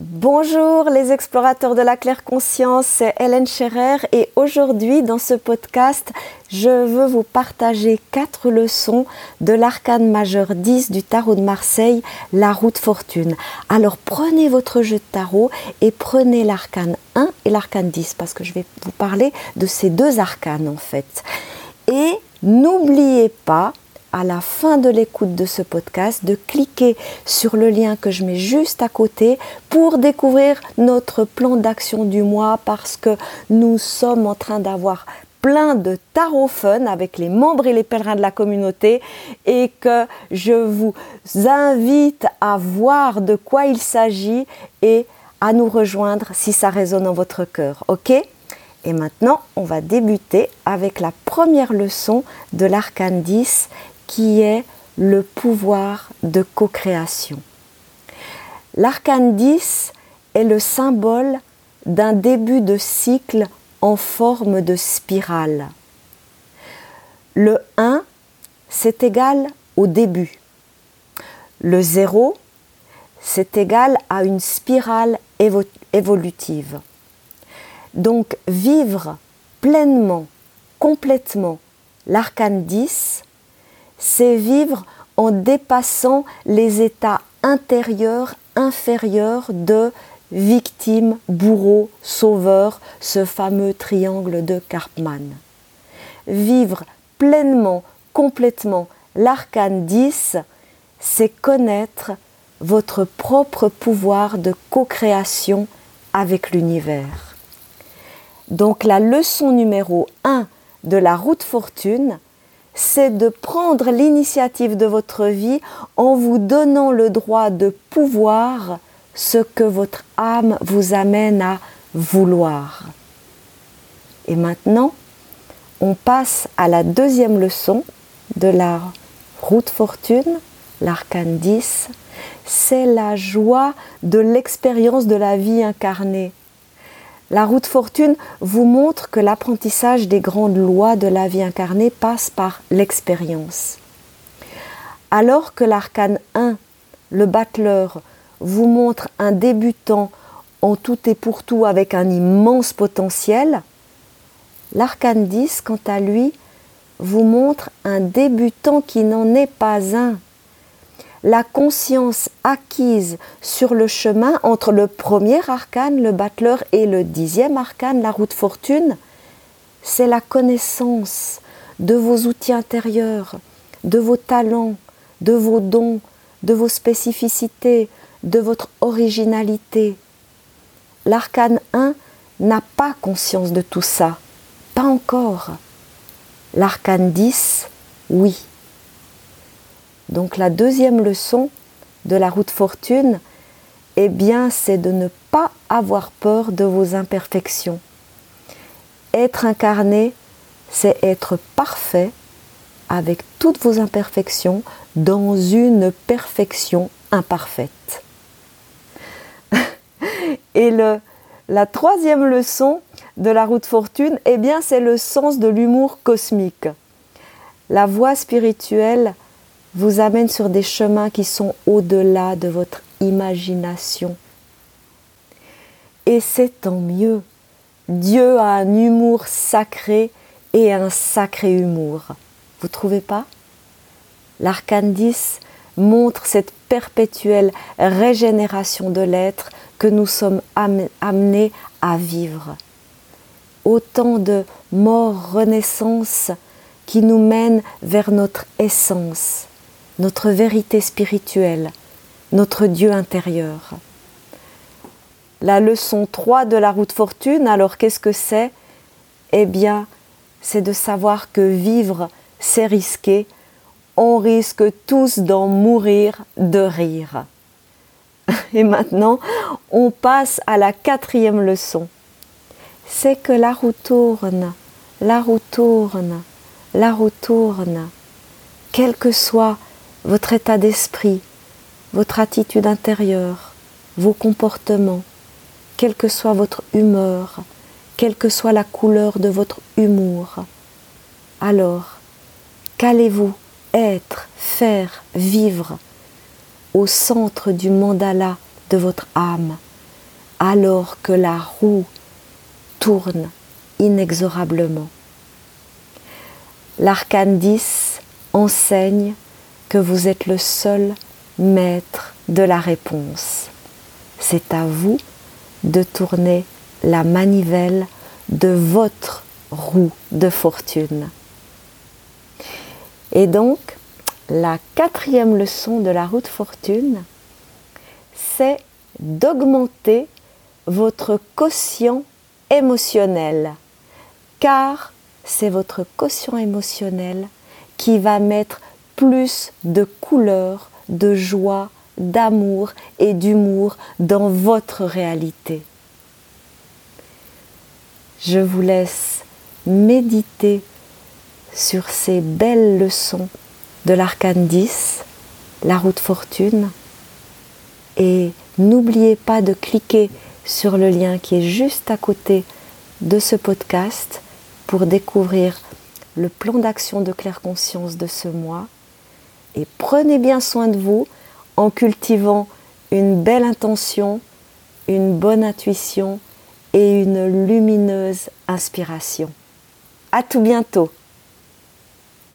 Bonjour les explorateurs de la claire conscience, c'est Hélène Scherer et aujourd'hui dans ce podcast, je veux vous partager quatre leçons de l'arcane majeur 10 du tarot de Marseille, la route fortune. Alors prenez votre jeu de tarot et prenez l'arcane 1 et l'arcane 10 parce que je vais vous parler de ces deux arcanes en fait. Et n'oubliez pas à la fin de l'écoute de ce podcast de cliquer sur le lien que je mets juste à côté pour découvrir notre plan d'action du mois parce que nous sommes en train d'avoir plein de tarot fun avec les membres et les pèlerins de la communauté et que je vous invite à voir de quoi il s'agit et à nous rejoindre si ça résonne en votre cœur. OK? Et maintenant, on va débuter avec la première leçon de l'arcane 10 qui est le pouvoir de co-création. L'arcane 10 est le symbole d'un début de cycle en forme de spirale. Le 1, c'est égal au début. Le 0, c'est égal à une spirale évolutive. Donc vivre pleinement, complètement l'arcane 10, c'est vivre en dépassant les états intérieurs, inférieurs de victime, bourreau, sauveur, ce fameux triangle de Karpman. Vivre pleinement, complètement l'arcane 10, c'est connaître votre propre pouvoir de co-création avec l'univers. Donc la leçon numéro 1 de la route fortune, c'est de prendre l'initiative de votre vie en vous donnant le droit de pouvoir ce que votre âme vous amène à vouloir. Et maintenant, on passe à la deuxième leçon de la route fortune, l'arcane 10, c'est la joie de l'expérience de la vie incarnée. La route fortune vous montre que l'apprentissage des grandes lois de la vie incarnée passe par l'expérience. Alors que l'arcane 1, le battleur, vous montre un débutant en tout et pour tout avec un immense potentiel, l'arcane 10, quant à lui, vous montre un débutant qui n'en est pas un la conscience acquise sur le chemin entre le premier arcane, le battleur, et le dixième arcane, la route fortune, c'est la connaissance de vos outils intérieurs, de vos talents, de vos dons, de vos spécificités, de votre originalité. L'arcane 1 n'a pas conscience de tout ça, pas encore. L'arcane 10, oui. Donc la deuxième leçon de la route fortune, eh bien, c'est de ne pas avoir peur de vos imperfections. Être incarné, c'est être parfait avec toutes vos imperfections dans une perfection imparfaite. Et la troisième leçon de la route fortune, eh bien, c'est le sens de l'humour cosmique. La voie spirituelle vous amène sur des chemins qui sont au-delà de votre imagination. Et c'est tant mieux. Dieu a un humour sacré et un sacré humour. Vous trouvez pas? L'arcane 10 montre cette perpétuelle régénération de l'être que nous sommes amenés à vivre. Autant de mort-renaissance qui nous mènent vers notre essence notre vérité spirituelle, notre Dieu intérieur. La leçon 3 de la route fortune, alors qu'est-ce que c'est? Eh bien, c'est de savoir que vivre, c'est risquer. On risque tous d'en mourir de rire. Et maintenant, on passe à la quatrième leçon. C'est que la roue tourne, la roue tourne, la roue tourne. Quel que soit votre état d'esprit, votre attitude intérieure, vos comportements, quelle que soit votre humeur, quelle que soit la couleur de votre humour. Alors, qu'allez-vous être, faire, vivre au centre du mandala de votre âme, alors que la roue tourne inexorablement? L'arcane 10 enseigne que vous êtes le seul maître de la réponse. C'est à vous de tourner la manivelle de votre roue de fortune. Et donc, la quatrième leçon de la roue de fortune, c'est d'augmenter votre quotient émotionnel, car c'est votre quotient émotionnel qui va mettre plus de couleurs, de joie, d'amour et d'humour dans votre réalité. Je vous laisse méditer sur ces belles leçons de l'arcane 10, la route fortune, et n'oubliez pas de cliquer sur le lien qui est juste à côté de ce podcast pour découvrir le plan d'action de claire conscience de ce mois. Et prenez bien soin de vous en cultivant une belle intention, une bonne intuition et une lumineuse inspiration. À tout bientôt!